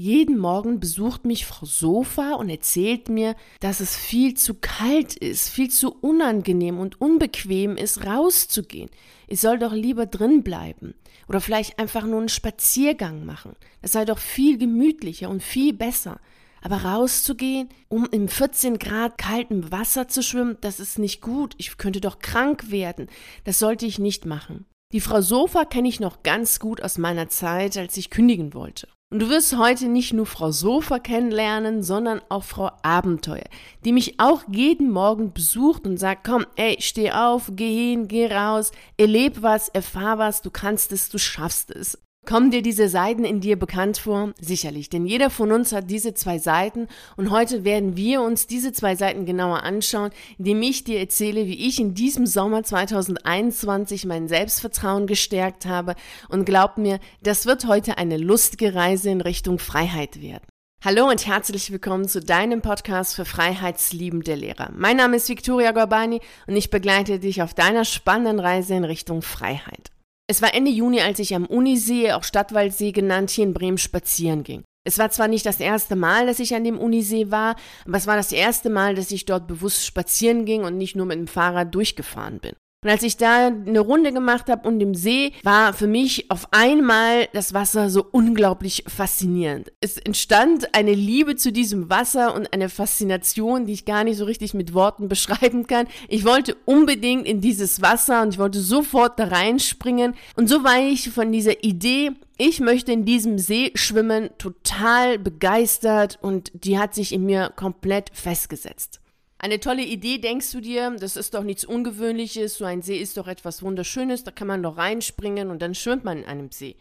Jeden Morgen besucht mich Frau Sofa und erzählt mir, dass es viel zu kalt ist, viel zu unangenehm und unbequem ist, rauszugehen. Ich soll doch lieber drin bleiben oder vielleicht einfach nur einen Spaziergang machen. Das sei doch viel gemütlicher und viel besser. Aber rauszugehen, um im 14 Grad kaltem Wasser zu schwimmen, das ist nicht gut. Ich könnte doch krank werden. Das sollte ich nicht machen. Die Frau Sofa kenne ich noch ganz gut aus meiner Zeit, als ich kündigen wollte. Und du wirst heute nicht nur Frau Sofa kennenlernen, sondern auch Frau Abenteuer, die mich auch jeden Morgen besucht und sagt, komm, ey, steh auf, geh hin, geh raus, erleb was, erfahr was, du kannst es, du schaffst es. Kommen dir diese Seiten in dir bekannt vor? Sicherlich, denn jeder von uns hat diese zwei Seiten und heute werden wir uns diese zwei Seiten genauer anschauen, indem ich dir erzähle, wie ich in diesem Sommer 2021 mein Selbstvertrauen gestärkt habe und glaub mir, das wird heute eine lustige Reise in Richtung Freiheit werden. Hallo und herzlich willkommen zu deinem Podcast für freiheitsliebende Lehrer. Mein Name ist Viktoria Gorbani und ich begleite dich auf deiner spannenden Reise in Richtung Freiheit. Es war Ende Juni, als ich am Unisee, auch Stadtwaldsee genannt, hier in Bremen spazieren ging. Es war zwar nicht das erste Mal, dass ich an dem Unisee war, aber es war das erste Mal, dass ich dort bewusst spazieren ging und nicht nur mit dem Fahrrad durchgefahren bin. Und als ich da eine Runde gemacht habe und im See, war für mich auf einmal das Wasser so unglaublich faszinierend. Es entstand eine Liebe zu diesem Wasser und eine Faszination, die ich gar nicht so richtig mit Worten beschreiben kann. Ich wollte unbedingt in dieses Wasser und ich wollte sofort da reinspringen. Und so war ich von dieser Idee, ich möchte in diesem See schwimmen, total begeistert und die hat sich in mir komplett festgesetzt. Eine tolle Idee, denkst du dir, das ist doch nichts Ungewöhnliches, so ein See ist doch etwas Wunderschönes, da kann man doch reinspringen und dann schwimmt man in einem See.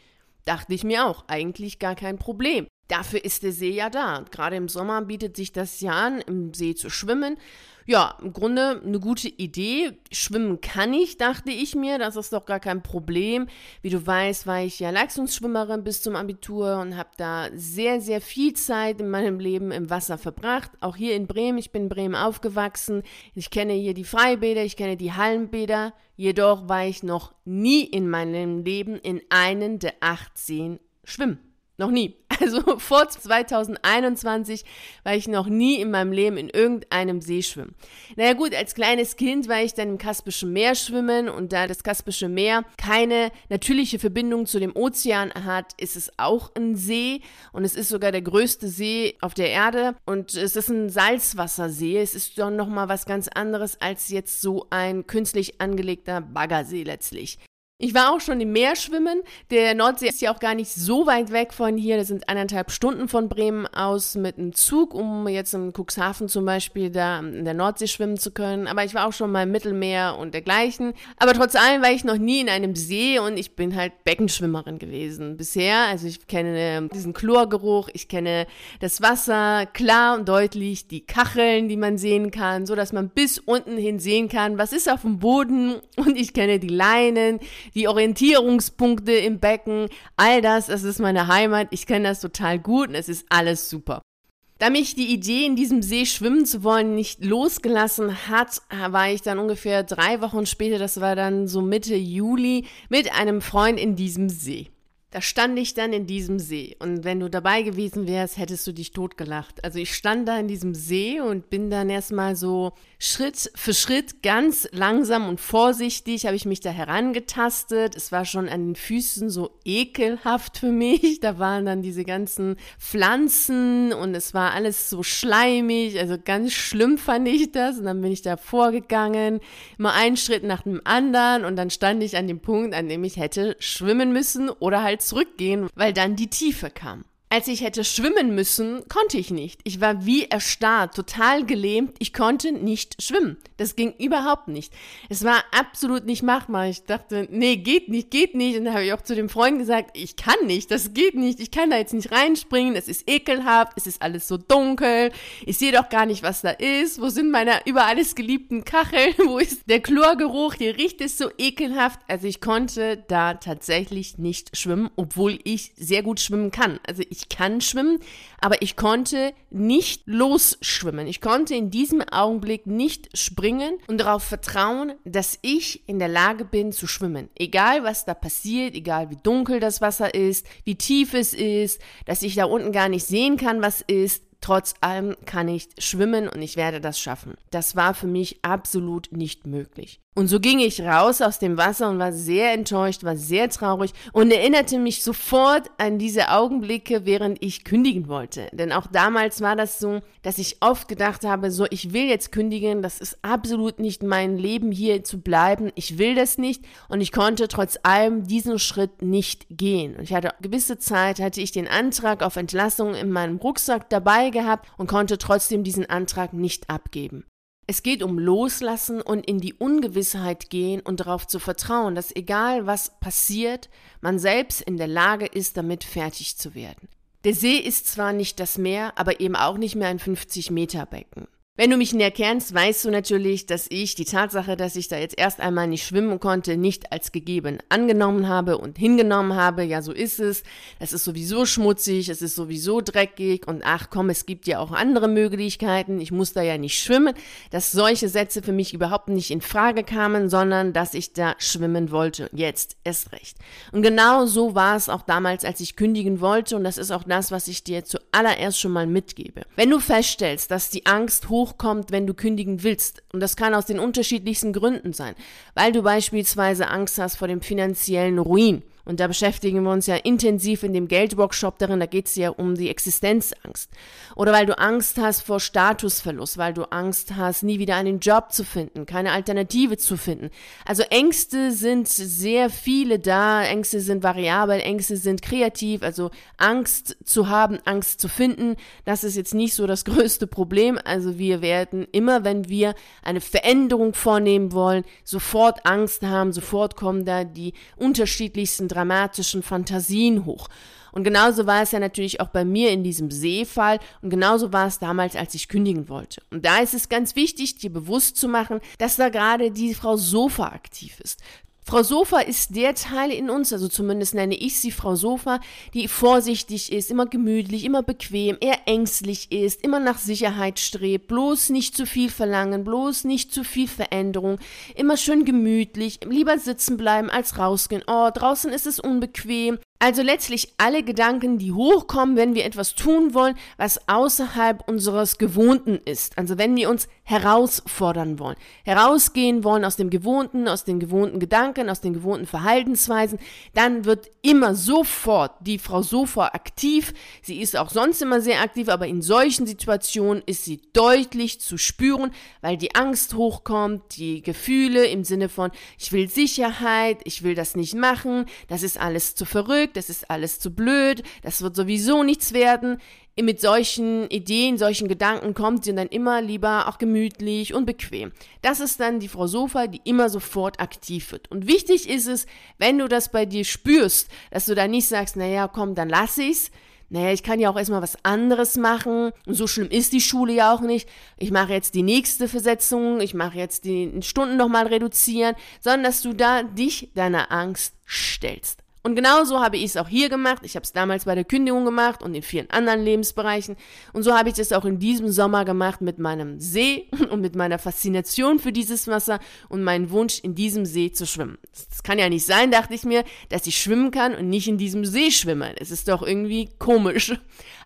Dachte ich mir auch, eigentlich gar kein Problem. Dafür ist der See ja da. gerade im Sommer bietet sich das ja an, im See zu schwimmen. Ja, im Grunde eine gute Idee. Schwimmen kann ich, dachte ich mir. Das ist doch gar kein Problem. Wie du weißt, war ich ja Leistungsschwimmerin bis zum Abitur und habe da sehr, sehr viel Zeit in meinem Leben im Wasser verbracht. Auch hier in Bremen. Ich bin in Bremen aufgewachsen. Ich kenne hier die Freibäder, ich kenne die Hallenbäder. Jedoch war ich noch nie in meinem Leben in einen der acht Seen schwimmen. Noch nie. Also vor 2021 war ich noch nie in meinem Leben in irgendeinem See schwimmen. Naja gut, als kleines Kind war ich dann im Kaspischen Meer schwimmen und da das Kaspische Meer keine natürliche Verbindung zu dem Ozean hat, ist es auch ein See und es ist sogar der größte See auf der Erde und es ist ein Salzwassersee. Es ist doch nochmal was ganz anderes als jetzt so ein künstlich angelegter Baggersee letztlich. Ich war auch schon im Meer schwimmen. Der Nordsee ist ja auch gar nicht so weit weg von hier. Das sind eineinhalb Stunden von Bremen aus mit einem Zug, um jetzt in Cuxhaven zum Beispiel da in der Nordsee schwimmen zu können. Aber ich war auch schon mal im Mittelmeer und dergleichen. Aber trotz allem war ich noch nie in einem See und ich bin halt Beckenschwimmerin gewesen bisher. Also ich kenne diesen Chlorgeruch, ich kenne das Wasser klar und deutlich, die Kacheln, die man sehen kann, so dass man bis unten hin sehen kann, was ist auf dem Boden und ich kenne die Leinen die Orientierungspunkte im Becken, all das, das ist meine Heimat. Ich kenne das total gut und es ist alles super. Da mich die Idee, in diesem See schwimmen zu wollen, nicht losgelassen hat, war ich dann ungefähr drei Wochen später, das war dann so Mitte Juli, mit einem Freund in diesem See. Da stand ich dann in diesem See und wenn du dabei gewesen wärst, hättest du dich totgelacht. Also ich stand da in diesem See und bin dann erstmal so Schritt für Schritt ganz langsam und vorsichtig habe ich mich da herangetastet. Es war schon an den Füßen so ekelhaft für mich. Da waren dann diese ganzen Pflanzen und es war alles so schleimig. Also ganz schlimm fand ich das und dann bin ich da vorgegangen, immer einen Schritt nach dem anderen und dann stand ich an dem Punkt, an dem ich hätte schwimmen müssen oder halt zurückgehen, weil dann die Tiefe kam. Als ich hätte schwimmen müssen, konnte ich nicht. Ich war wie erstarrt, total gelähmt. Ich konnte nicht schwimmen. Das ging überhaupt nicht. Es war absolut nicht machbar. Ich dachte, nee, geht nicht, geht nicht. Und dann habe ich auch zu dem Freund gesagt, ich kann nicht, das geht nicht. Ich kann da jetzt nicht reinspringen. Es ist ekelhaft. Es ist alles so dunkel. Ich sehe doch gar nicht, was da ist. Wo sind meine über alles geliebten Kacheln? Wo ist der Chlorgeruch? Hier riecht es so ekelhaft. Also ich konnte da tatsächlich nicht schwimmen, obwohl ich sehr gut schwimmen kann. Also ich ich kann schwimmen, aber ich konnte nicht losschwimmen. Ich konnte in diesem Augenblick nicht springen und darauf vertrauen, dass ich in der Lage bin zu schwimmen. Egal was da passiert, egal wie dunkel das Wasser ist, wie tief es ist, dass ich da unten gar nicht sehen kann, was ist, Trotz allem kann ich schwimmen und ich werde das schaffen. Das war für mich absolut nicht möglich. Und so ging ich raus aus dem Wasser und war sehr enttäuscht, war sehr traurig und erinnerte mich sofort an diese Augenblicke, während ich kündigen wollte. Denn auch damals war das so, dass ich oft gedacht habe, so, ich will jetzt kündigen, das ist absolut nicht mein Leben hier zu bleiben, ich will das nicht und ich konnte trotz allem diesen Schritt nicht gehen. Und ich hatte gewisse Zeit, hatte ich den Antrag auf Entlassung in meinem Rucksack dabei gehabt und konnte trotzdem diesen Antrag nicht abgeben. Es geht um Loslassen und in die Ungewissheit gehen und darauf zu vertrauen, dass egal was passiert, man selbst in der Lage ist, damit fertig zu werden. Der See ist zwar nicht das Meer, aber eben auch nicht mehr ein 50 Meter Becken. Wenn du mich näher kennst, weißt du natürlich, dass ich die Tatsache, dass ich da jetzt erst einmal nicht schwimmen konnte, nicht als gegeben angenommen habe und hingenommen habe. Ja, so ist es. Es ist sowieso schmutzig, es ist sowieso dreckig und ach komm, es gibt ja auch andere Möglichkeiten. Ich muss da ja nicht schwimmen. Dass solche Sätze für mich überhaupt nicht in Frage kamen, sondern dass ich da schwimmen wollte. Jetzt erst recht. Und genau so war es auch damals, als ich kündigen wollte und das ist auch das, was ich dir zuallererst schon mal mitgebe. Wenn du feststellst, dass die Angst hoch hochkommt, wenn du kündigen willst. Und das kann aus den unterschiedlichsten Gründen sein, weil du beispielsweise Angst hast vor dem finanziellen Ruin und da beschäftigen wir uns ja intensiv in dem Geldworkshop darin, da geht es ja um die Existenzangst. Oder weil du Angst hast vor Statusverlust, weil du Angst hast, nie wieder einen Job zu finden, keine Alternative zu finden. Also Ängste sind sehr viele da, Ängste sind variabel, Ängste sind kreativ, also Angst zu haben, Angst zu finden, das ist jetzt nicht so das größte Problem. Also wir werden immer, wenn wir eine Veränderung vornehmen wollen, sofort Angst haben, sofort kommen da die unterschiedlichsten dramatischen Fantasien hoch. Und genauso war es ja natürlich auch bei mir in diesem Seefall und genauso war es damals, als ich kündigen wollte. Und da ist es ganz wichtig, dir bewusst zu machen, dass da gerade die Frau Sofa aktiv ist. Frau Sofa ist der Teil in uns, also zumindest nenne ich sie Frau Sofa, die vorsichtig ist, immer gemütlich, immer bequem, eher ängstlich ist, immer nach Sicherheit strebt, bloß nicht zu viel verlangen, bloß nicht zu viel Veränderung, immer schön gemütlich, lieber sitzen bleiben als rausgehen. Oh, draußen ist es unbequem, also letztlich alle Gedanken, die hochkommen, wenn wir etwas tun wollen, was außerhalb unseres Gewohnten ist. Also wenn wir uns herausfordern wollen, herausgehen wollen aus dem Gewohnten, aus den gewohnten Gedanken, aus den gewohnten Verhaltensweisen, dann wird immer sofort die Frau sofort aktiv. Sie ist auch sonst immer sehr aktiv, aber in solchen Situationen ist sie deutlich zu spüren, weil die Angst hochkommt, die Gefühle im Sinne von, ich will Sicherheit, ich will das nicht machen, das ist alles zu verrückt verrückt, das ist alles zu blöd, das wird sowieso nichts werden. Mit solchen Ideen, solchen Gedanken kommt sie dann immer lieber auch gemütlich und bequem. Das ist dann die Frau Sofa, die immer sofort aktiv wird. Und wichtig ist es, wenn du das bei dir spürst, dass du da nicht sagst, naja, komm, dann lass ich's, naja, ich kann ja auch erstmal was anderes machen. Und so schlimm ist die Schule ja auch nicht. Ich mache jetzt die nächste Versetzung, ich mache jetzt die Stunden nochmal reduzieren, sondern dass du da dich deiner Angst stellst. Und genauso habe ich es auch hier gemacht. Ich habe es damals bei der Kündigung gemacht und in vielen anderen Lebensbereichen. Und so habe ich es auch in diesem Sommer gemacht mit meinem See und mit meiner Faszination für dieses Wasser und meinem Wunsch, in diesem See zu schwimmen. Es kann ja nicht sein, dachte ich mir, dass ich schwimmen kann und nicht in diesem See schwimme. Es ist doch irgendwie komisch.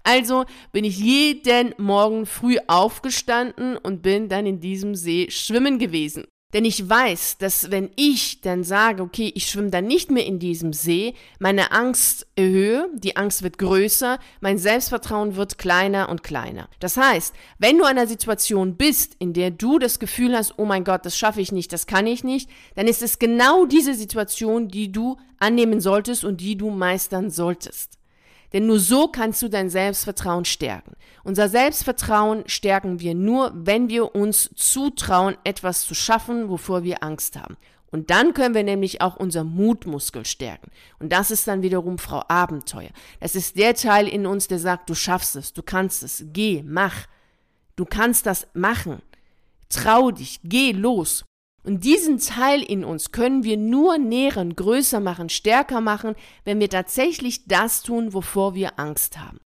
Also bin ich jeden Morgen früh aufgestanden und bin dann in diesem See schwimmen gewesen. Denn ich weiß, dass wenn ich dann sage, okay, ich schwimme dann nicht mehr in diesem See, meine Angst erhöhe, die Angst wird größer, mein Selbstvertrauen wird kleiner und kleiner. Das heißt, wenn du in einer Situation bist, in der du das Gefühl hast, oh mein Gott, das schaffe ich nicht, das kann ich nicht, dann ist es genau diese Situation, die du annehmen solltest und die du meistern solltest. Denn nur so kannst du dein Selbstvertrauen stärken. Unser Selbstvertrauen stärken wir nur, wenn wir uns zutrauen, etwas zu schaffen, wovor wir Angst haben. Und dann können wir nämlich auch unser Mutmuskel stärken. Und das ist dann wiederum Frau Abenteuer. Das ist der Teil in uns, der sagt, du schaffst es, du kannst es, geh, mach. Du kannst das machen. Trau dich, geh los. Und diesen Teil in uns können wir nur nähren, größer machen, stärker machen, wenn wir tatsächlich das tun, wovor wir Angst haben.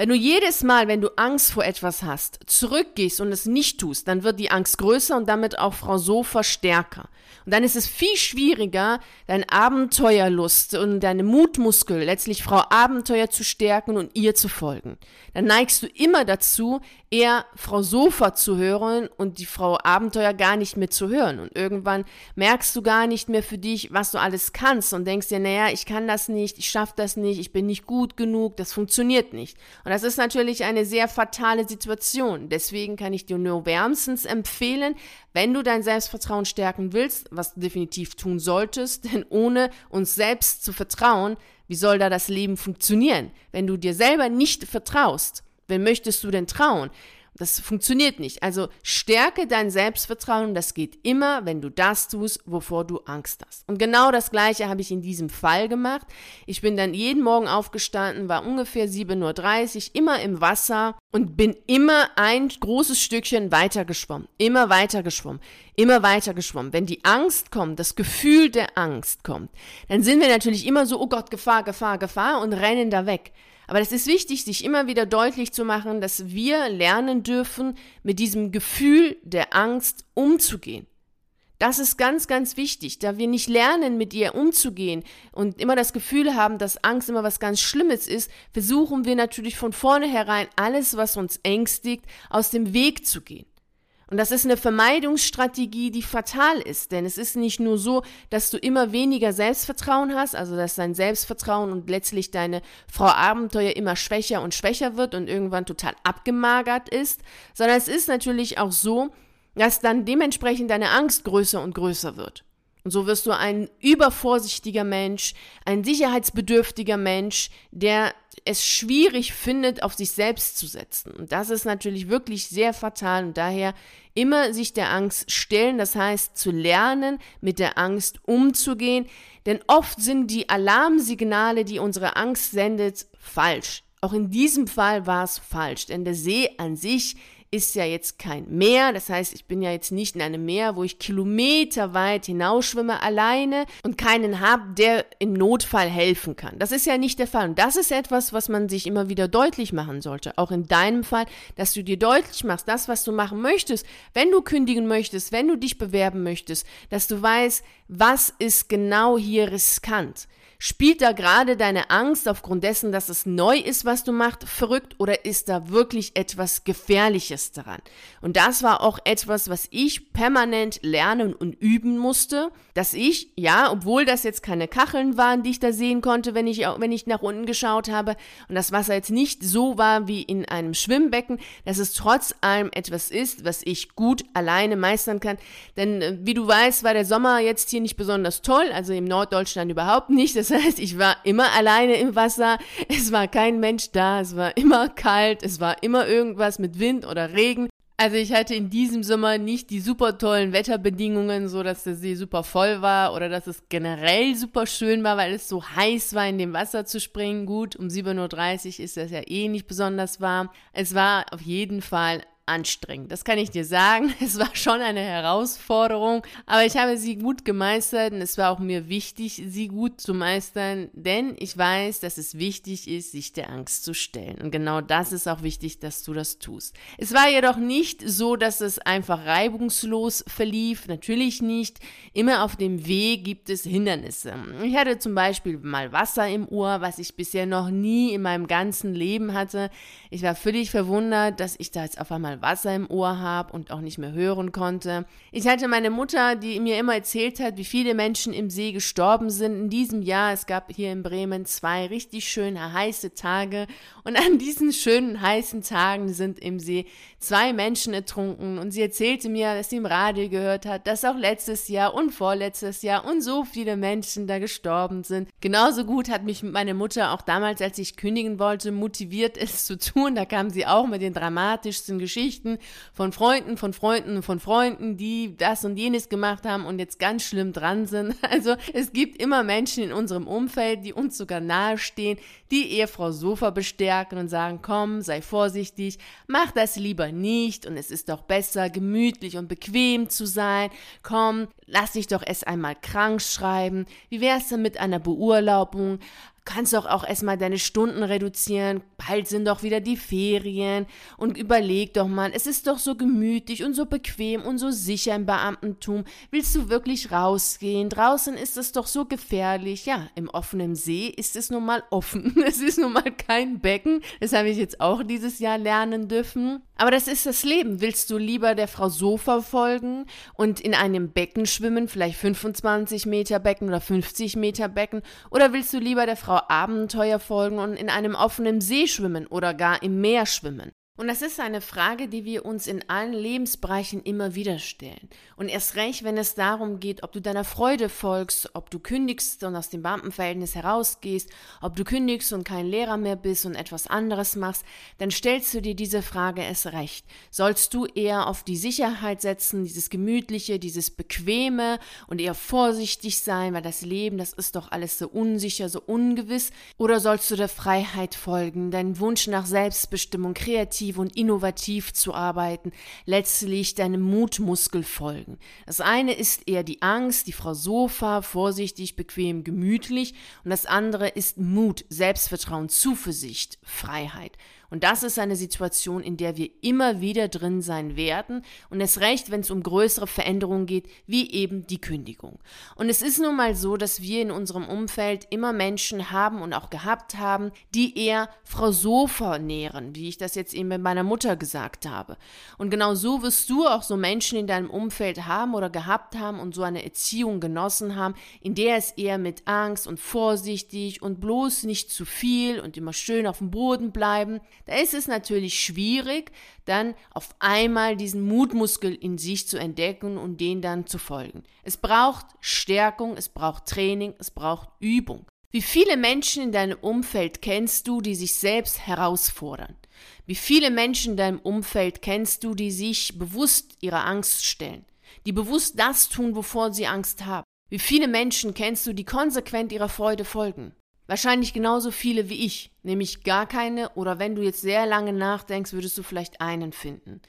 Wenn du jedes Mal, wenn du Angst vor etwas hast, zurückgehst und es nicht tust, dann wird die Angst größer und damit auch Frau Sofa stärker. Und dann ist es viel schwieriger, deine Abenteuerlust und deine Mutmuskel, letztlich Frau Abenteuer zu stärken und ihr zu folgen. Dann neigst du immer dazu, eher Frau Sofa zu hören und die Frau Abenteuer gar nicht mehr zu hören. Und irgendwann merkst du gar nicht mehr für dich, was du alles kannst und denkst dir, naja, ich kann das nicht, ich schaffe das nicht, ich bin nicht gut genug, das funktioniert nicht. Und das ist natürlich eine sehr fatale Situation. Deswegen kann ich dir nur wärmstens empfehlen, wenn du dein Selbstvertrauen stärken willst, was du definitiv tun solltest, denn ohne uns selbst zu vertrauen, wie soll da das Leben funktionieren? Wenn du dir selber nicht vertraust, wen möchtest du denn trauen? Das funktioniert nicht. Also stärke dein Selbstvertrauen. Das geht immer, wenn du das tust, wovor du Angst hast. Und genau das Gleiche habe ich in diesem Fall gemacht. Ich bin dann jeden Morgen aufgestanden, war ungefähr 7.30 Uhr, immer im Wasser und bin immer ein großes Stückchen weiter geschwommen. Immer weiter geschwommen. Immer weiter geschwommen. Wenn die Angst kommt, das Gefühl der Angst kommt, dann sind wir natürlich immer so, oh Gott, Gefahr, Gefahr, Gefahr und rennen da weg. Aber es ist wichtig, sich immer wieder deutlich zu machen, dass wir lernen dürfen, mit diesem Gefühl der Angst umzugehen. Das ist ganz, ganz wichtig, da wir nicht lernen, mit ihr umzugehen und immer das Gefühl haben, dass Angst immer was ganz Schlimmes ist, versuchen wir natürlich von vornherein alles, was uns ängstigt, aus dem Weg zu gehen. Und das ist eine Vermeidungsstrategie, die fatal ist, denn es ist nicht nur so, dass du immer weniger Selbstvertrauen hast, also dass dein Selbstvertrauen und letztlich deine Frau Abenteuer immer schwächer und schwächer wird und irgendwann total abgemagert ist, sondern es ist natürlich auch so, dass dann dementsprechend deine Angst größer und größer wird. Und so wirst du ein übervorsichtiger Mensch, ein sicherheitsbedürftiger Mensch, der es schwierig findet, auf sich selbst zu setzen. Und das ist natürlich wirklich sehr fatal und daher immer sich der Angst stellen, das heißt zu lernen, mit der Angst umzugehen, denn oft sind die Alarmsignale, die unsere Angst sendet, falsch. Auch in diesem Fall war es falsch, denn der See an sich ist ja jetzt kein Meer. Das heißt, ich bin ja jetzt nicht in einem Meer, wo ich kilometerweit hinausschwimme alleine und keinen habe, der im Notfall helfen kann. Das ist ja nicht der Fall. Und das ist etwas, was man sich immer wieder deutlich machen sollte. Auch in deinem Fall, dass du dir deutlich machst, das, was du machen möchtest, wenn du kündigen möchtest, wenn du dich bewerben möchtest, dass du weißt, was ist genau hier riskant. Spielt da gerade deine Angst aufgrund dessen, dass es neu ist, was du machst, verrückt oder ist da wirklich etwas Gefährliches daran? Und das war auch etwas, was ich permanent lernen und üben musste, dass ich, ja, obwohl das jetzt keine Kacheln waren, die ich da sehen konnte, wenn ich, wenn ich nach unten geschaut habe und das Wasser jetzt nicht so war wie in einem Schwimmbecken, dass es trotz allem etwas ist, was ich gut alleine meistern kann. Denn äh, wie du weißt, war der Sommer jetzt hier nicht besonders toll, also im Norddeutschland überhaupt nicht. Das das heißt, ich war immer alleine im Wasser, es war kein Mensch da, es war immer kalt, es war immer irgendwas mit Wind oder Regen. Also ich hatte in diesem Sommer nicht die super tollen Wetterbedingungen, so dass der See super voll war oder dass es generell super schön war, weil es so heiß war, in dem Wasser zu springen. Gut, um 7.30 Uhr ist das ja eh nicht besonders warm. Es war auf jeden Fall anstrengend. Das kann ich dir sagen. Es war schon eine Herausforderung, aber ich habe sie gut gemeistert und es war auch mir wichtig, sie gut zu meistern, denn ich weiß, dass es wichtig ist, sich der Angst zu stellen. Und genau das ist auch wichtig, dass du das tust. Es war jedoch nicht so, dass es einfach reibungslos verlief. Natürlich nicht. Immer auf dem Weg gibt es Hindernisse. Ich hatte zum Beispiel mal Wasser im Ohr, was ich bisher noch nie in meinem ganzen Leben hatte. Ich war völlig verwundert, dass ich da jetzt auf einmal Wasser im Ohr habe und auch nicht mehr hören konnte. Ich hatte meine Mutter, die mir immer erzählt hat, wie viele Menschen im See gestorben sind in diesem Jahr. Es gab hier in Bremen zwei richtig schöne heiße Tage und an diesen schönen heißen Tagen sind im See zwei Menschen ertrunken und sie erzählte mir, dass sie im Radio gehört hat, dass auch letztes Jahr und vorletztes Jahr und so viele Menschen da gestorben sind. Genauso gut hat mich meine Mutter auch damals, als ich kündigen wollte, motiviert, es zu tun. Da kam sie auch mit den dramatischsten Geschichten von Freunden, von Freunden, von Freunden, die das und jenes gemacht haben und jetzt ganz schlimm dran sind. Also es gibt immer Menschen in unserem Umfeld, die uns sogar nahestehen, die Ehefrau Sofa bestärken und sagen, komm, sei vorsichtig, mach das lieber nicht und es ist doch besser, gemütlich und bequem zu sein. Komm, lass dich doch erst einmal krank schreiben. Wie wär's denn mit einer Beurlaubung? Kannst doch auch erstmal deine Stunden reduzieren. Bald sind doch wieder die Ferien. Und überleg doch mal, es ist doch so gemütlich und so bequem und so sicher im Beamtentum. Willst du wirklich rausgehen? Draußen ist es doch so gefährlich. Ja, im offenen See ist es nun mal offen. Es ist nun mal kein Becken. Das habe ich jetzt auch dieses Jahr lernen dürfen. Aber das ist das Leben. Willst du lieber der Frau Sofa folgen und in einem Becken schwimmen, vielleicht 25 Meter Becken oder 50 Meter Becken? Oder willst du lieber der Frau Abenteuer folgen und in einem offenen See schwimmen oder gar im Meer schwimmen? Und das ist eine Frage, die wir uns in allen Lebensbereichen immer wieder stellen. Und erst recht, wenn es darum geht, ob du deiner Freude folgst, ob du kündigst und aus dem Beamtenverhältnis herausgehst, ob du kündigst und kein Lehrer mehr bist und etwas anderes machst, dann stellst du dir diese Frage erst recht. Sollst du eher auf die Sicherheit setzen, dieses Gemütliche, dieses Bequeme und eher vorsichtig sein, weil das Leben, das ist doch alles so unsicher, so ungewiss? Oder sollst du der Freiheit folgen, deinen Wunsch nach Selbstbestimmung, kreativ kreativ und innovativ zu arbeiten, letztlich deinem Mutmuskel folgen. Das eine ist eher die Angst, die Frau Sofa, vorsichtig, bequem, gemütlich, und das andere ist Mut, Selbstvertrauen, Zuversicht, Freiheit. Und das ist eine Situation, in der wir immer wieder drin sein werden und es recht, wenn es um größere Veränderungen geht, wie eben die Kündigung. Und es ist nun mal so, dass wir in unserem Umfeld immer Menschen haben und auch gehabt haben, die eher Frau Sofa nähren, wie ich das jetzt eben mit meiner Mutter gesagt habe. Und genau so wirst du auch so Menschen in deinem Umfeld haben oder gehabt haben und so eine Erziehung genossen haben, in der es eher mit Angst und vorsichtig und bloß nicht zu viel und immer schön auf dem Boden bleiben, da ist es natürlich schwierig, dann auf einmal diesen Mutmuskel in sich zu entdecken und den dann zu folgen. Es braucht Stärkung, es braucht Training, es braucht Übung. Wie viele Menschen in deinem Umfeld kennst du, die sich selbst herausfordern? Wie viele Menschen in deinem Umfeld kennst du, die sich bewusst ihrer Angst stellen? Die bewusst das tun, wovor sie Angst haben? Wie viele Menschen kennst du, die konsequent ihrer Freude folgen? Wahrscheinlich genauso viele wie ich, nämlich gar keine oder wenn du jetzt sehr lange nachdenkst, würdest du vielleicht einen finden.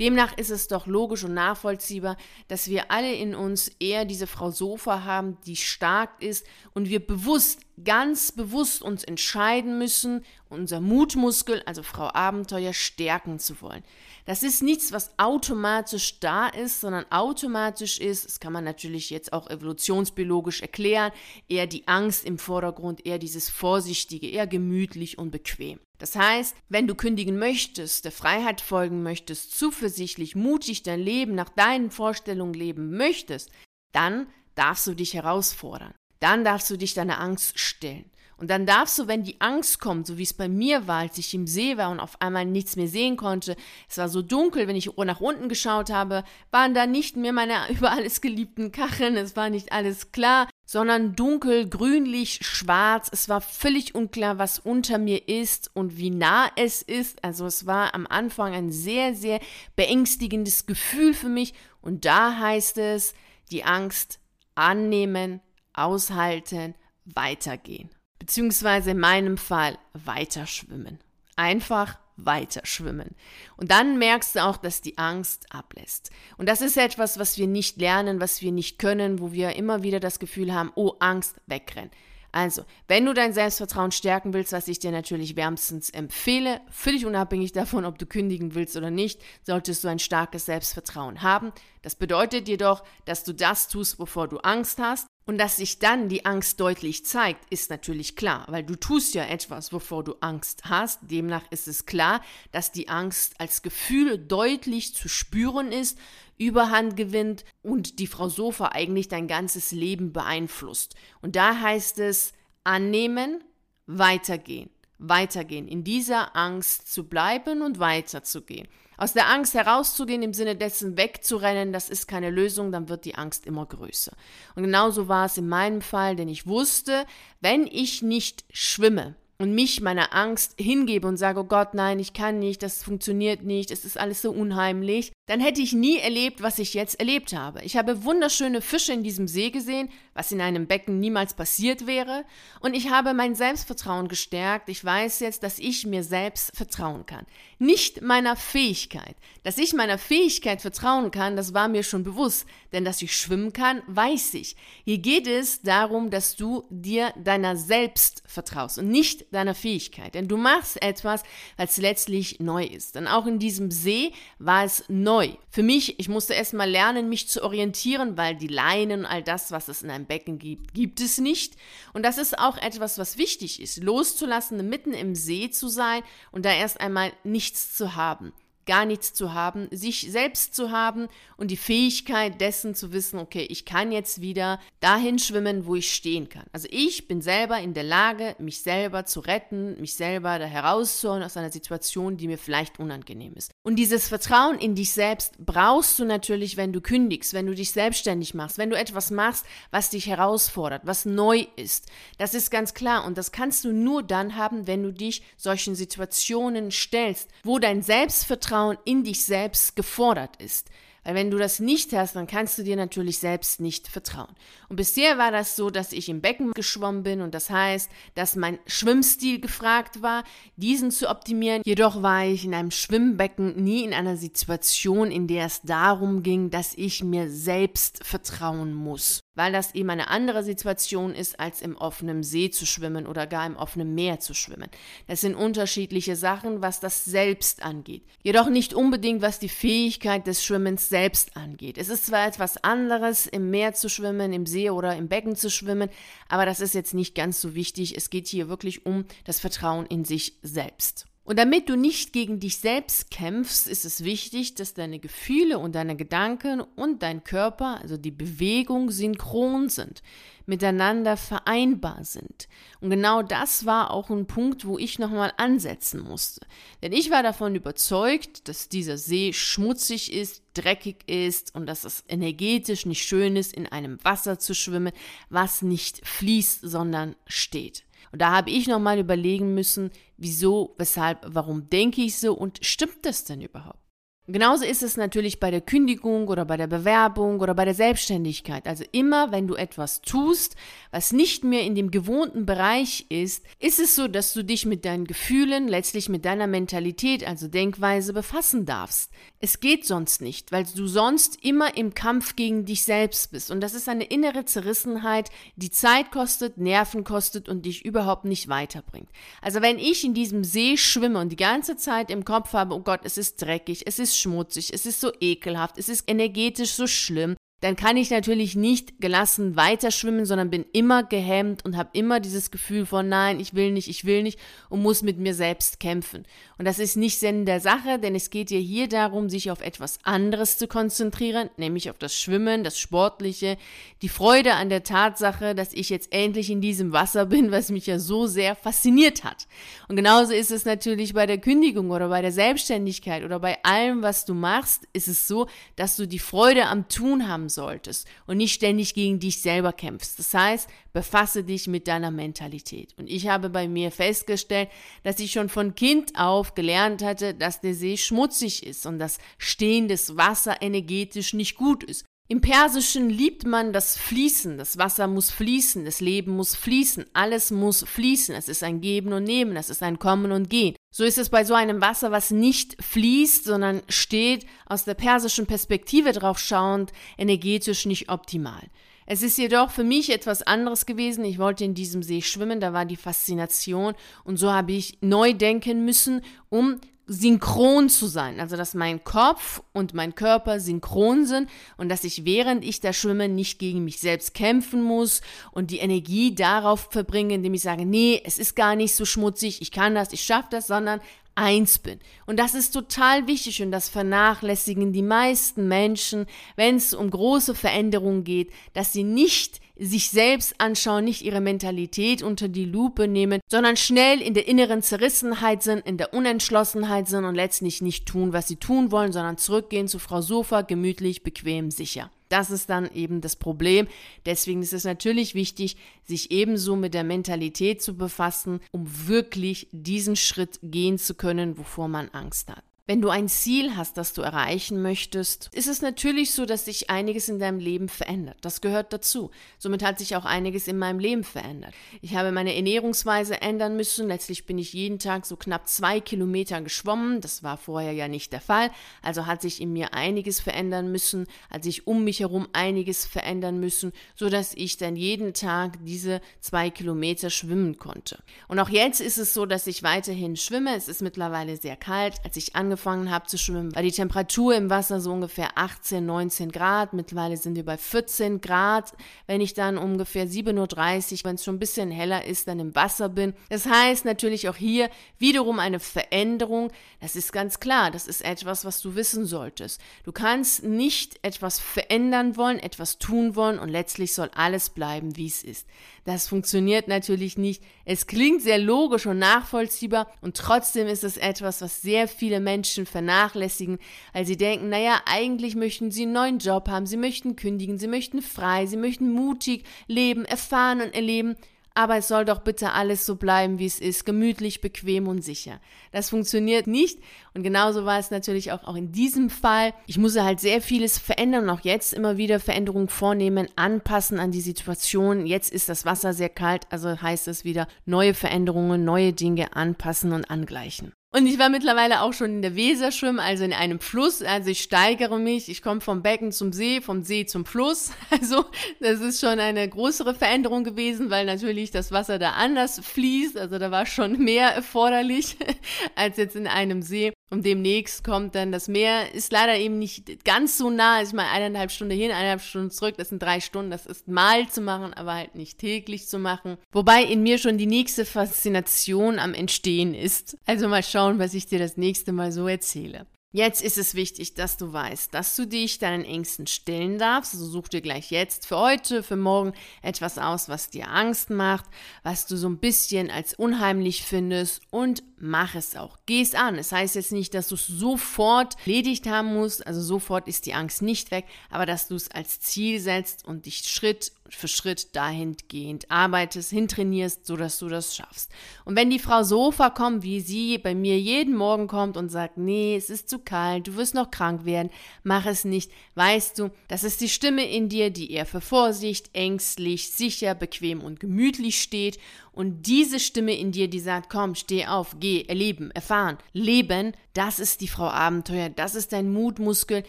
Demnach ist es doch logisch und nachvollziehbar, dass wir alle in uns eher diese Frau Sofa haben, die stark ist und wir bewusst, ganz bewusst uns entscheiden müssen, unser Mutmuskel, also Frau Abenteuer, stärken zu wollen. Das ist nichts, was automatisch da ist, sondern automatisch ist, das kann man natürlich jetzt auch evolutionsbiologisch erklären, eher die Angst im Vordergrund, eher dieses Vorsichtige, eher gemütlich und bequem. Das heißt, wenn du kündigen möchtest, der Freiheit folgen möchtest, zuversichtlich, mutig dein Leben nach deinen Vorstellungen leben möchtest, dann darfst du dich herausfordern. Dann darfst du dich deiner Angst stellen. Und dann darfst du, wenn die Angst kommt, so wie es bei mir war, als ich im See war und auf einmal nichts mehr sehen konnte, es war so dunkel, wenn ich nach unten geschaut habe, waren da nicht mehr meine über alles geliebten Kacheln, es war nicht alles klar, sondern dunkel, grünlich, schwarz. Es war völlig unklar, was unter mir ist und wie nah es ist. Also es war am Anfang ein sehr, sehr beängstigendes Gefühl für mich. Und da heißt es, die Angst annehmen, aushalten, weitergehen beziehungsweise in meinem Fall weiter schwimmen. Einfach weiter schwimmen. Und dann merkst du auch, dass die Angst ablässt. Und das ist etwas, was wir nicht lernen, was wir nicht können, wo wir immer wieder das Gefühl haben, oh, Angst, wegrennen. Also, wenn du dein Selbstvertrauen stärken willst, was ich dir natürlich wärmstens empfehle, völlig unabhängig davon, ob du kündigen willst oder nicht, solltest du ein starkes Selbstvertrauen haben. Das bedeutet jedoch, dass du das tust, wovor du Angst hast. Und dass sich dann die Angst deutlich zeigt, ist natürlich klar, weil du tust ja etwas, wovor du Angst hast. Demnach ist es klar, dass die Angst als Gefühl deutlich zu spüren ist, Überhand gewinnt und die Frau Sofa eigentlich dein ganzes Leben beeinflusst. Und da heißt es annehmen, weitergehen, weitergehen, in dieser Angst zu bleiben und weiterzugehen. Aus der Angst herauszugehen, im Sinne dessen wegzurennen, das ist keine Lösung, dann wird die Angst immer größer. Und genauso war es in meinem Fall, denn ich wusste, wenn ich nicht schwimme, und mich meiner Angst hingebe und sage, oh Gott, nein, ich kann nicht, das funktioniert nicht, es ist alles so unheimlich, dann hätte ich nie erlebt, was ich jetzt erlebt habe. Ich habe wunderschöne Fische in diesem See gesehen, was in einem Becken niemals passiert wäre, und ich habe mein Selbstvertrauen gestärkt. Ich weiß jetzt, dass ich mir selbst vertrauen kann. Nicht meiner Fähigkeit. Dass ich meiner Fähigkeit vertrauen kann, das war mir schon bewusst, denn dass ich schwimmen kann, weiß ich. Hier geht es darum, dass du dir deiner selbst vertraust und nicht deiner Fähigkeit. Denn du machst etwas, was letztlich neu ist. Denn auch in diesem See war es neu. Für mich, ich musste erst mal lernen, mich zu orientieren, weil die Leinen und all das, was es in einem Becken gibt, gibt es nicht. Und das ist auch etwas, was wichtig ist, loszulassen, mitten im See zu sein und da erst einmal nichts zu haben gar nichts zu haben, sich selbst zu haben und die Fähigkeit dessen zu wissen, okay, ich kann jetzt wieder dahin schwimmen, wo ich stehen kann. Also ich bin selber in der Lage, mich selber zu retten, mich selber da herauszuholen aus einer Situation, die mir vielleicht unangenehm ist. Und dieses Vertrauen in dich selbst brauchst du natürlich, wenn du kündigst, wenn du dich selbstständig machst, wenn du etwas machst, was dich herausfordert, was neu ist. Das ist ganz klar und das kannst du nur dann haben, wenn du dich solchen Situationen stellst, wo dein Selbstvertrauen Vertrauen in dich selbst gefordert ist. Weil wenn du das nicht hast, dann kannst du dir natürlich selbst nicht vertrauen. Und bisher war das so, dass ich im Becken geschwommen bin und das heißt, dass mein Schwimmstil gefragt war, diesen zu optimieren. Jedoch war ich in einem Schwimmbecken nie in einer Situation, in der es darum ging, dass ich mir selbst vertrauen muss weil das eben eine andere Situation ist, als im offenen See zu schwimmen oder gar im offenen Meer zu schwimmen. Das sind unterschiedliche Sachen, was das Selbst angeht. Jedoch nicht unbedingt, was die Fähigkeit des Schwimmens selbst angeht. Es ist zwar etwas anderes, im Meer zu schwimmen, im See oder im Becken zu schwimmen, aber das ist jetzt nicht ganz so wichtig. Es geht hier wirklich um das Vertrauen in sich selbst. Und damit du nicht gegen dich selbst kämpfst, ist es wichtig, dass deine Gefühle und deine Gedanken und dein Körper, also die Bewegung, synchron sind, miteinander vereinbar sind. Und genau das war auch ein Punkt, wo ich nochmal ansetzen musste. Denn ich war davon überzeugt, dass dieser See schmutzig ist, dreckig ist und dass es energetisch nicht schön ist, in einem Wasser zu schwimmen, was nicht fließt, sondern steht. Und da habe ich nochmal überlegen müssen, wieso, weshalb, warum denke ich so und stimmt das denn überhaupt? Genauso ist es natürlich bei der Kündigung oder bei der Bewerbung oder bei der Selbstständigkeit. Also immer, wenn du etwas tust, was nicht mehr in dem gewohnten Bereich ist, ist es so, dass du dich mit deinen Gefühlen, letztlich mit deiner Mentalität, also Denkweise befassen darfst. Es geht sonst nicht, weil du sonst immer im Kampf gegen dich selbst bist. Und das ist eine innere Zerrissenheit, die Zeit kostet, Nerven kostet und dich überhaupt nicht weiterbringt. Also wenn ich in diesem See schwimme und die ganze Zeit im Kopf habe, oh Gott, es ist dreckig, es ist schmutzig, es ist so ekelhaft, es ist energetisch so schlimm, dann kann ich natürlich nicht gelassen weiter schwimmen, sondern bin immer gehemmt und habe immer dieses Gefühl von nein, ich will nicht, ich will nicht und muss mit mir selbst kämpfen. Und das ist nicht Sinn der Sache, denn es geht ja hier darum, sich auf etwas anderes zu konzentrieren, nämlich auf das Schwimmen, das Sportliche, die Freude an der Tatsache, dass ich jetzt endlich in diesem Wasser bin, was mich ja so sehr fasziniert hat. Und genauso ist es natürlich bei der Kündigung oder bei der Selbstständigkeit oder bei allem, was du machst, ist es so, dass du die Freude am Tun haben solltest und nicht ständig gegen dich selber kämpfst. Das heißt, befasse dich mit deiner Mentalität. Und ich habe bei mir festgestellt, dass ich schon von Kind auf gelernt hatte, dass der See schmutzig ist und dass stehendes Wasser energetisch nicht gut ist. Im Persischen liebt man das Fließen. Das Wasser muss fließen, das Leben muss fließen, alles muss fließen. Es ist ein Geben und Nehmen, es ist ein Kommen und Gehen. So ist es bei so einem Wasser, was nicht fließt, sondern steht, aus der persischen Perspektive drauf schauend, energetisch nicht optimal. Es ist jedoch für mich etwas anderes gewesen. Ich wollte in diesem See schwimmen, da war die Faszination und so habe ich neu denken müssen, um synchron zu sein, also dass mein Kopf und mein Körper synchron sind und dass ich während ich da schwimme nicht gegen mich selbst kämpfen muss und die Energie darauf verbringe, indem ich sage, nee, es ist gar nicht so schmutzig, ich kann das, ich schaffe das, sondern eins bin. Und das ist total wichtig und das vernachlässigen die meisten Menschen, wenn es um große Veränderungen geht, dass sie nicht sich selbst anschauen, nicht ihre Mentalität unter die Lupe nehmen, sondern schnell in der inneren Zerrissenheit sind, in der Unentschlossenheit sind und letztlich nicht tun, was sie tun wollen, sondern zurückgehen zu Frau Sofa, gemütlich, bequem, sicher. Das ist dann eben das Problem. Deswegen ist es natürlich wichtig, sich ebenso mit der Mentalität zu befassen, um wirklich diesen Schritt gehen zu können, wovor man Angst hat. Wenn du ein Ziel hast, das du erreichen möchtest, ist es natürlich so, dass sich einiges in deinem Leben verändert. Das gehört dazu. Somit hat sich auch einiges in meinem Leben verändert. Ich habe meine Ernährungsweise ändern müssen. Letztlich bin ich jeden Tag so knapp zwei Kilometer geschwommen. Das war vorher ja nicht der Fall. Also hat sich in mir einiges verändern müssen, hat sich um mich herum einiges verändern müssen, so dass ich dann jeden Tag diese zwei Kilometer schwimmen konnte. Und auch jetzt ist es so, dass ich weiterhin schwimme. Es ist mittlerweile sehr kalt. Als ich angefangen angefangen habe zu schwimmen, war die Temperatur im Wasser so ungefähr 18, 19 Grad. Mittlerweile sind wir bei 14 Grad. Wenn ich dann ungefähr 7.30 Uhr, wenn es schon ein bisschen heller ist, dann im Wasser bin. Das heißt natürlich auch hier wiederum eine Veränderung. Das ist ganz klar. Das ist etwas, was du wissen solltest. Du kannst nicht etwas verändern wollen, etwas tun wollen und letztlich soll alles bleiben, wie es ist. Das funktioniert natürlich nicht. Es klingt sehr logisch und nachvollziehbar und trotzdem ist es etwas, was sehr viele Menschen vernachlässigen, weil sie denken, naja, eigentlich möchten sie einen neuen Job haben, sie möchten kündigen, sie möchten frei, sie möchten mutig leben, erfahren und erleben aber es soll doch bitte alles so bleiben, wie es ist, gemütlich, bequem und sicher. Das funktioniert nicht und genauso war es natürlich auch, auch in diesem Fall. Ich musste halt sehr vieles verändern und auch jetzt immer wieder Veränderungen vornehmen, anpassen an die Situation. Jetzt ist das Wasser sehr kalt, also heißt es wieder neue Veränderungen, neue Dinge anpassen und angleichen. Und ich war mittlerweile auch schon in der Weser schwimmen, also in einem Fluss. Also ich steigere mich, ich komme vom Becken zum See, vom See zum Fluss. Also das ist schon eine größere Veränderung gewesen, weil natürlich das Wasser da anders fließt. Also da war schon mehr erforderlich als jetzt in einem See. Und demnächst kommt dann das Meer, ist leider eben nicht ganz so nah. Ich meine, eineinhalb Stunden hin, eineinhalb Stunden zurück, das sind drei Stunden. Das ist mal zu machen, aber halt nicht täglich zu machen. Wobei in mir schon die nächste Faszination am Entstehen ist. Also mal schauen, was ich dir das nächste Mal so erzähle. Jetzt ist es wichtig, dass du weißt, dass du dich deinen Ängsten stellen darfst. Also such dir gleich jetzt für heute, für morgen etwas aus, was dir Angst macht, was du so ein bisschen als unheimlich findest und mach es auch. Geh es an. Es heißt jetzt nicht, dass du es sofort erledigt haben musst, also sofort ist die Angst nicht weg, aber dass du es als Ziel setzt und dich Schritt für Schritt dahingehend arbeitest, hintrainierst, sodass du das schaffst. Und wenn die Frau Sofa kommt, wie sie bei mir jeden Morgen kommt und sagt, nee, es ist zu kalt, du wirst noch krank werden, mach es nicht, weißt du, das ist die Stimme in dir, die eher für Vorsicht, ängstlich, sicher, bequem und gemütlich steht und diese Stimme in dir, die sagt, komm, steh auf, geh, erleben, erfahren, leben, das ist die Frau Abenteuer, das ist dein Mutmuskel,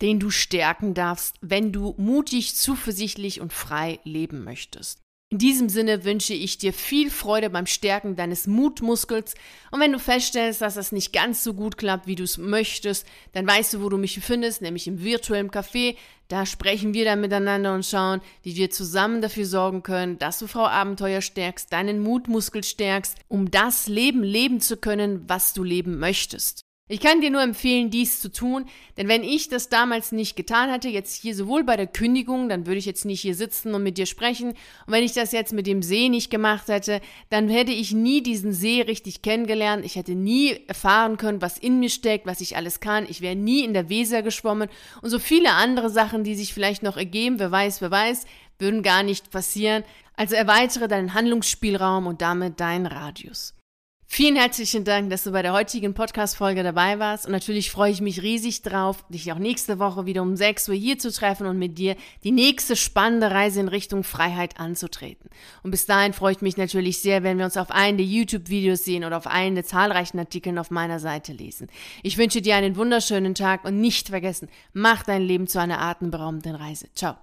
den du stärken darfst, wenn du mutig, zuversichtlich und frei leben möchtest. In diesem Sinne wünsche ich dir viel Freude beim Stärken deines Mutmuskels und wenn du feststellst, dass das nicht ganz so gut klappt, wie du es möchtest, dann weißt du, wo du mich findest, nämlich im virtuellen Café. Da sprechen wir dann miteinander und schauen, wie wir zusammen dafür sorgen können, dass du Frau Abenteuer stärkst, deinen Mutmuskel stärkst, um das Leben leben zu können, was du leben möchtest. Ich kann dir nur empfehlen, dies zu tun, denn wenn ich das damals nicht getan hätte, jetzt hier sowohl bei der Kündigung, dann würde ich jetzt nicht hier sitzen und mit dir sprechen, und wenn ich das jetzt mit dem See nicht gemacht hätte, dann hätte ich nie diesen See richtig kennengelernt, ich hätte nie erfahren können, was in mir steckt, was ich alles kann, ich wäre nie in der Weser geschwommen und so viele andere Sachen, die sich vielleicht noch ergeben, wer weiß, wer weiß, würden gar nicht passieren. Also erweitere deinen Handlungsspielraum und damit deinen Radius. Vielen herzlichen Dank, dass du bei der heutigen Podcast-Folge dabei warst. Und natürlich freue ich mich riesig drauf, dich auch nächste Woche wieder um 6 Uhr hier zu treffen und mit dir die nächste spannende Reise in Richtung Freiheit anzutreten. Und bis dahin freue ich mich natürlich sehr, wenn wir uns auf einen der YouTube-Videos sehen oder auf einen der zahlreichen Artikeln auf meiner Seite lesen. Ich wünsche dir einen wunderschönen Tag und nicht vergessen, mach dein Leben zu einer atemberaubenden Reise. Ciao.